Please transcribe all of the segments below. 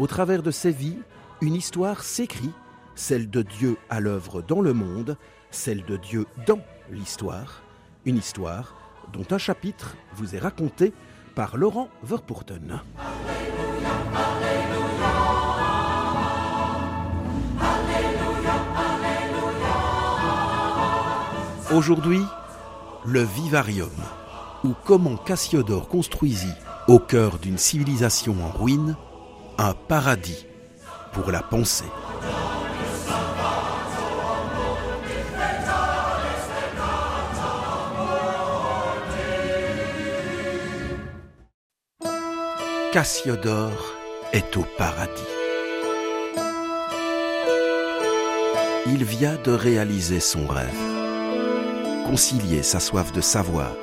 au travers de ces vies, une histoire s'écrit, celle de Dieu à l'œuvre dans le monde, celle de Dieu dans l'histoire, une histoire dont un chapitre vous est raconté par Laurent Verpoorten. Aujourd'hui, le vivarium, ou comment Cassiodore construisit, au cœur d'une civilisation en ruine, un paradis pour la pensée. Cassiodore est au paradis. Il vient de réaliser son rêve, concilier sa soif de savoir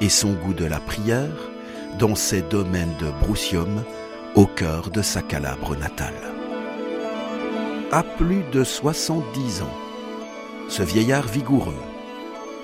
et son goût de la prière dans ses domaines de Broussium au cœur de sa Calabre natale. À plus de 70 ans, ce vieillard vigoureux,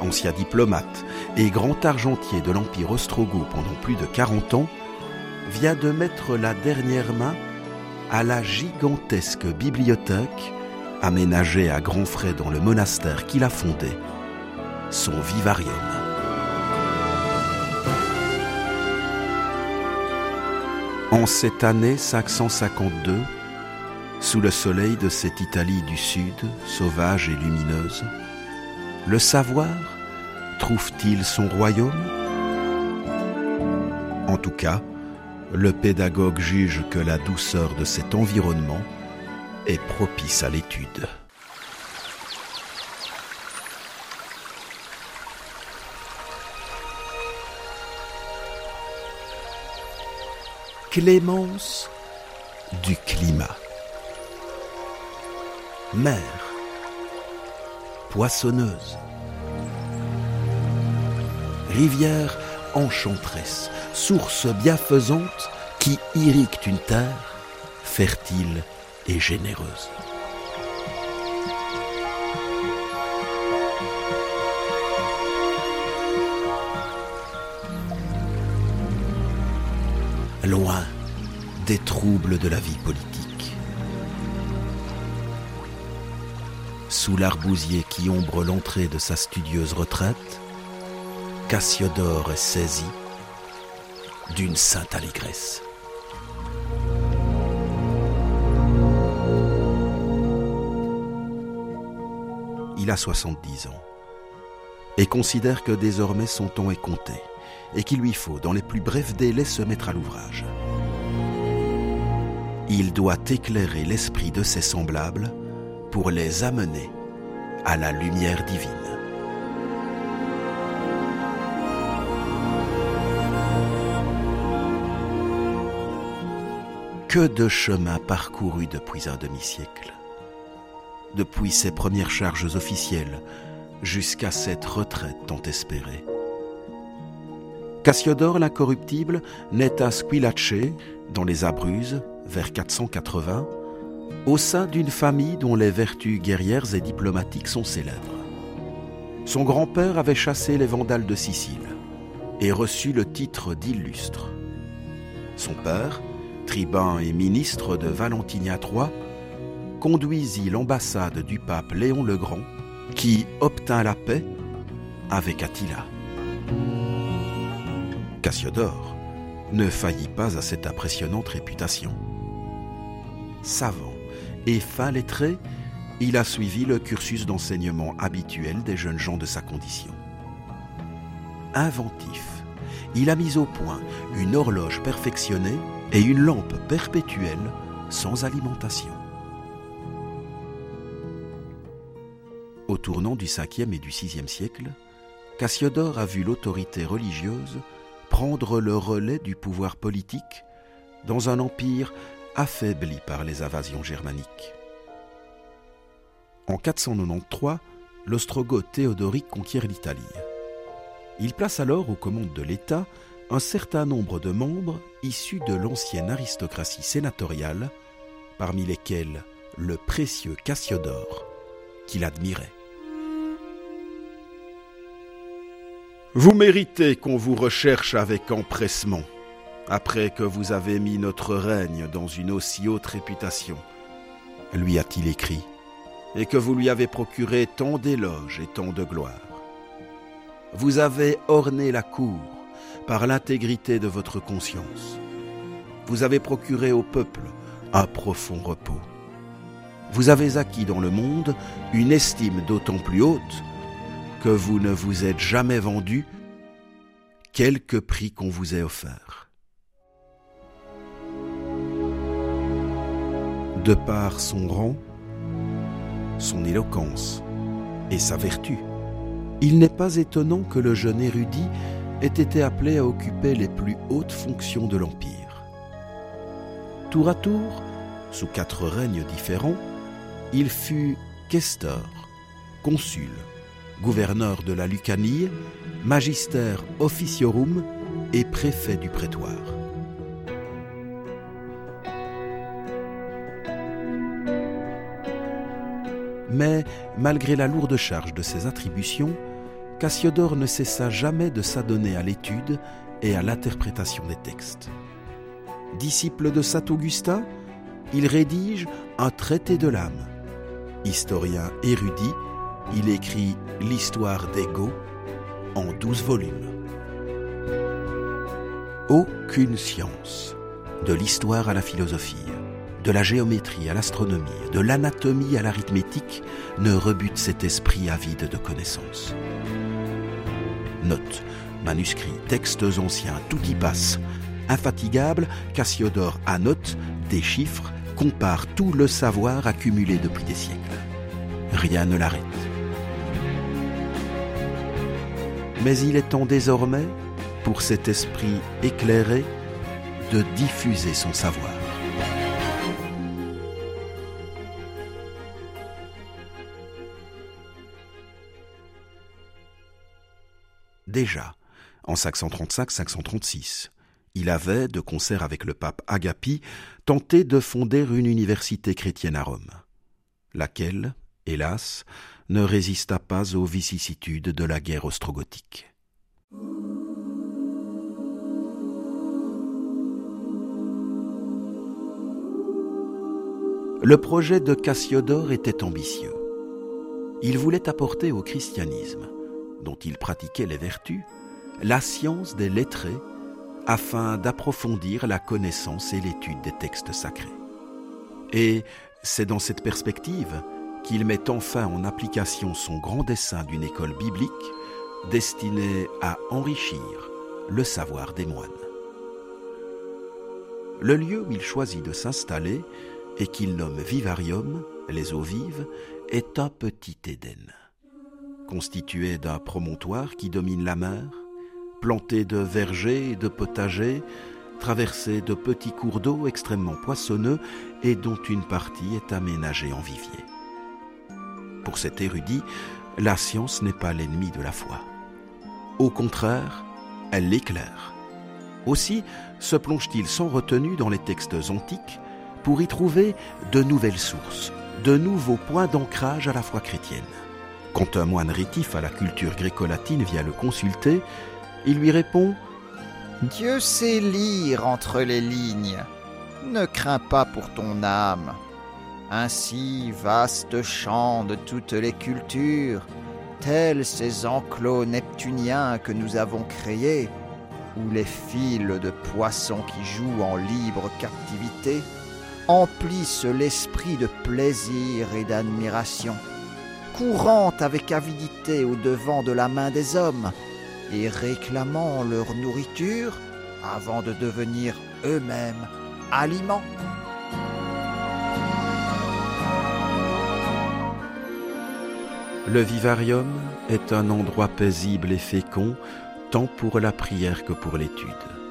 ancien diplomate et grand argentier de l'Empire ostrogoth pendant plus de 40 ans, vient de mettre la dernière main à la gigantesque bibliothèque aménagée à grands frais dans le monastère qu'il a fondé, son vivarium. En cette année 552, sous le soleil de cette Italie du Sud, sauvage et lumineuse, le savoir trouve-t-il son royaume? En tout cas, le pédagogue juge que la douceur de cet environnement est propice à l'étude. Clémence du climat. Mer, poissonneuse, rivière enchanteresse, source bienfaisante qui irrigue une terre fertile et généreuse. Des troubles de la vie politique. Sous l'arbousier qui ombre l'entrée de sa studieuse retraite, Cassiodore est saisi d'une sainte allégresse. Il a 70 ans et considère que désormais son temps est compté et qu'il lui faut, dans les plus brefs délais, se mettre à l'ouvrage. Il doit éclairer l'esprit de ses semblables pour les amener à la lumière divine. Que de chemins parcourus depuis un demi-siècle, depuis ses premières charges officielles jusqu'à cette retraite tant espérée. Cassiodore l'incorruptible naît à Squillace, dans les Abruzzes, vers 480, au sein d'une famille dont les vertus guerrières et diplomatiques sont célèbres. Son grand-père avait chassé les Vandales de Sicile et reçu le titre d'illustre. Son père, tribun et ministre de Valentinia III, conduisit l'ambassade du pape Léon le Grand, qui obtint la paix avec Attila. Cassiodore ne faillit pas à cette impressionnante réputation. Savant et fin lettré, il a suivi le cursus d'enseignement habituel des jeunes gens de sa condition. Inventif, il a mis au point une horloge perfectionnée et une lampe perpétuelle sans alimentation. Au tournant du 5e et du 6e siècle, Cassiodore a vu l'autorité religieuse prendre le relais du pouvoir politique dans un empire affaibli par les invasions germaniques. En 493, l'ostrogoth Théodoric conquiert l'Italie. Il place alors aux commandes de l'État un certain nombre de membres issus de l'ancienne aristocratie sénatoriale, parmi lesquels le précieux Cassiodore, qu'il admirait. Vous méritez qu'on vous recherche avec empressement, après que vous avez mis notre règne dans une aussi haute réputation, lui a-t-il écrit, et que vous lui avez procuré tant d'éloges et tant de gloire. Vous avez orné la cour par l'intégrité de votre conscience. Vous avez procuré au peuple un profond repos. Vous avez acquis dans le monde une estime d'autant plus haute que vous ne vous êtes jamais vendu quelque prix qu'on vous ait offert. De par son rang, son éloquence et sa vertu, il n'est pas étonnant que le jeune érudit ait été appelé à occuper les plus hautes fonctions de l'Empire. Tour à tour, sous quatre règnes différents, il fut questeur, consul, gouverneur de la Lucanie, magister officiorum et préfet du prétoire. Mais, malgré la lourde charge de ses attributions, Cassiodore ne cessa jamais de s'adonner à l'étude et à l'interprétation des textes. Disciple de saint Augustin, il rédige un traité de l'âme. Historien érudit, il écrit l'histoire d'Ego en douze volumes. Aucune science, de l'histoire à la philosophie, de la géométrie à l'astronomie, de l'anatomie à l'arithmétique, ne rebute cet esprit avide de connaissances. Notes, manuscrits, textes anciens, tout y passe. Infatigable, Cassiodore annote, déchiffre, compare tout le savoir accumulé depuis des siècles. Rien ne l'arrête. Mais il est temps désormais, pour cet esprit éclairé, de diffuser son savoir. Déjà, en 535-536, il avait, de concert avec le pape Agapi, tenté de fonder une université chrétienne à Rome, laquelle, hélas, ne résista pas aux vicissitudes de la guerre ostrogothique. Le projet de Cassiodore était ambitieux. Il voulait apporter au christianisme, dont il pratiquait les vertus, la science des lettrés afin d'approfondir la connaissance et l'étude des textes sacrés. Et c'est dans cette perspective qu'il met enfin en application son grand dessein d'une école biblique destinée à enrichir le savoir des moines. Le lieu où il choisit de s'installer et qu'il nomme Vivarium, les eaux vives, est un petit Éden, constitué d'un promontoire qui domine la mer, planté de vergers et de potagers, traversé de petits cours d'eau extrêmement poissonneux et dont une partie est aménagée en vivier. Pour cet érudit, la science n'est pas l'ennemi de la foi. Au contraire, elle l'éclaire. Aussi se plonge-t-il sans retenue dans les textes antiques pour y trouver de nouvelles sources, de nouveaux points d'ancrage à la foi chrétienne. Quand un moine rétif à la culture gréco-latine vient le consulter, il lui répond Dieu sait lire entre les lignes. Ne crains pas pour ton âme. Ainsi, vaste champ de toutes les cultures, tels ces enclos neptuniens que nous avons créés, où les files de poissons qui jouent en libre captivité emplissent l'esprit de plaisir et d'admiration, courant avec avidité au devant de la main des hommes, et réclamant leur nourriture avant de devenir eux-mêmes aliments. Le vivarium est un endroit paisible et fécond, tant pour la prière que pour l'étude.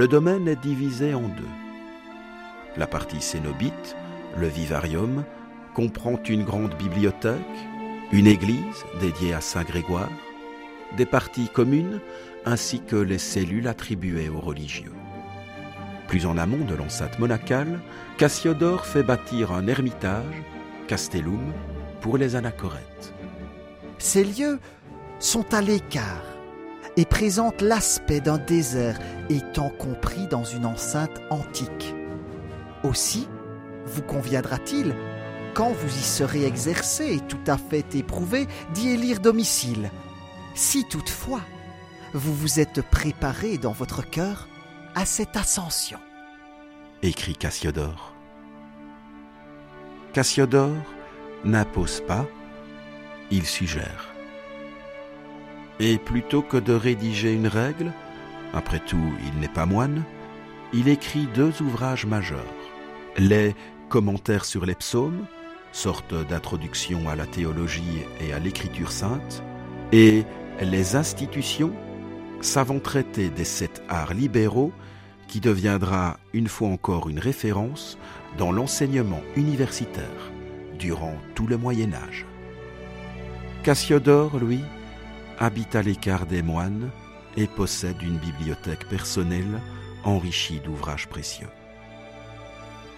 Le domaine est divisé en deux. La partie cénobite, le vivarium, comprend une grande bibliothèque, une église dédiée à Saint Grégoire, des parties communes ainsi que les cellules attribuées aux religieux. Plus en amont de l'enceinte monacale, Cassiodore fait bâtir un ermitage, Castellum, pour les anachorètes. Ces lieux sont à l'écart et présentent l'aspect d'un désert étant compris dans une enceinte antique. Aussi, vous conviendra-t-il, quand vous y serez exercé et tout à fait éprouvé, d'y élire domicile, si toutefois vous vous êtes préparé dans votre cœur à cette ascension. Écrit Cassiodore. Cassiodore n'impose pas, il suggère. Et plutôt que de rédiger une règle, après tout il n'est pas moine, il écrit deux ouvrages majeurs. Les Commentaires sur les psaumes, sorte d'introduction à la théologie et à l'écriture sainte, et les institutions, savant traiter des sept arts libéraux qui deviendra une fois encore une référence dans l'enseignement universitaire durant tout le Moyen Âge. Cassiodore, lui, habite à l'écart des moines et possède une bibliothèque personnelle enrichie d'ouvrages précieux.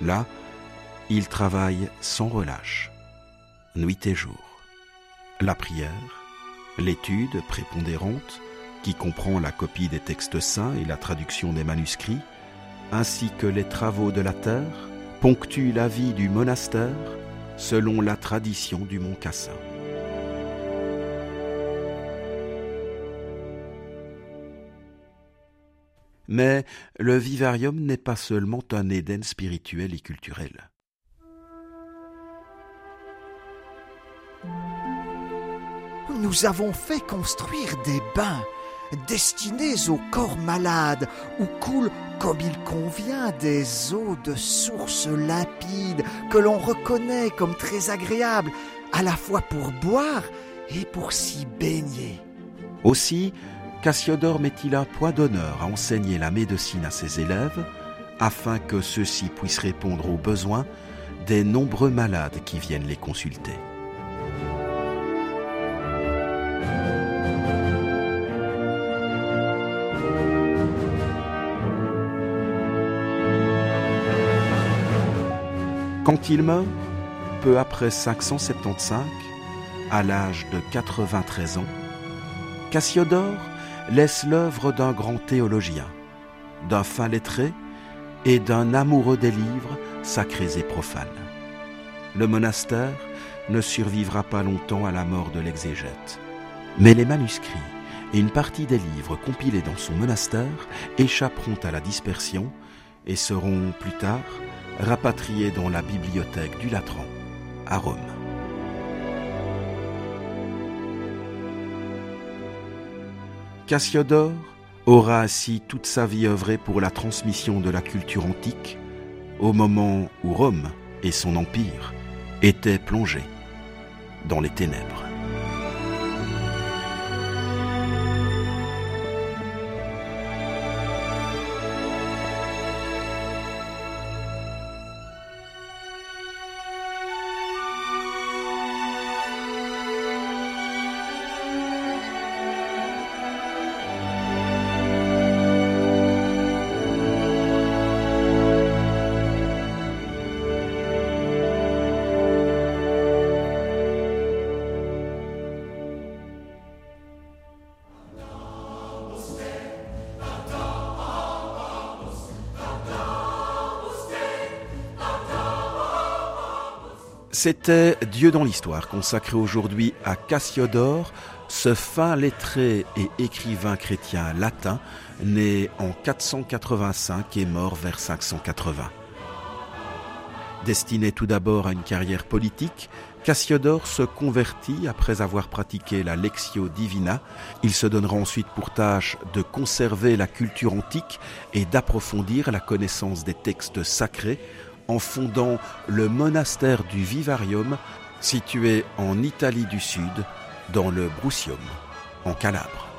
Là, il travaille sans relâche, nuit et jour. La prière, l'étude prépondérante, qui comprend la copie des textes saints et la traduction des manuscrits, ainsi que les travaux de la terre, ponctuent la vie du monastère selon la tradition du Mont Cassin. Mais le vivarium n'est pas seulement un Éden spirituel et culturel. Nous avons fait construire des bains destinés aux corps malades où coulent comme il convient des eaux de sources limpides que l'on reconnaît comme très agréables à la fois pour boire et pour s'y baigner. Aussi, Cassiodore met-il un point d'honneur à enseigner la médecine à ses élèves afin que ceux-ci puissent répondre aux besoins des nombreux malades qui viennent les consulter. Quand il meurt, peu après 575, à l'âge de 93 ans, Cassiodore laisse l'œuvre d'un grand théologien, d'un fin lettré et d'un amoureux des livres sacrés et profanes. Le monastère ne survivra pas longtemps à la mort de l'exégète, mais les manuscrits et une partie des livres compilés dans son monastère échapperont à la dispersion et seront plus tard rapatrié dans la bibliothèque du Latran, à Rome. Cassiodore aura ainsi toute sa vie œuvré pour la transmission de la culture antique, au moment où Rome et son empire étaient plongés dans les ténèbres. C'était Dieu dans l'histoire, consacré aujourd'hui à Cassiodore, ce fin lettré et écrivain chrétien latin, né en 485 et mort vers 580. Destiné tout d'abord à une carrière politique, Cassiodore se convertit après avoir pratiqué la Lectio Divina. Il se donnera ensuite pour tâche de conserver la culture antique et d'approfondir la connaissance des textes sacrés en fondant le monastère du Vivarium situé en Italie du Sud, dans le Brucium, en Calabre.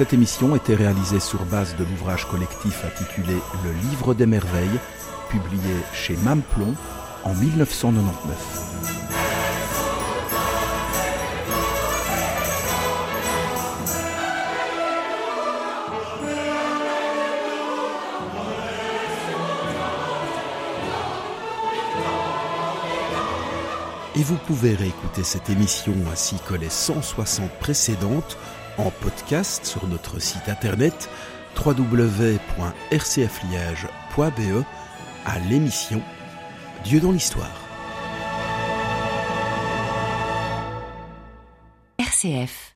Cette émission était réalisée sur base de l'ouvrage collectif intitulé Le Livre des Merveilles, publié chez Mamplon en 1999. Et vous pouvez réécouter cette émission ainsi que les 160 précédentes en podcast sur notre site internet www.rcfliège.be à l'émission Dieu dans l'histoire. RCF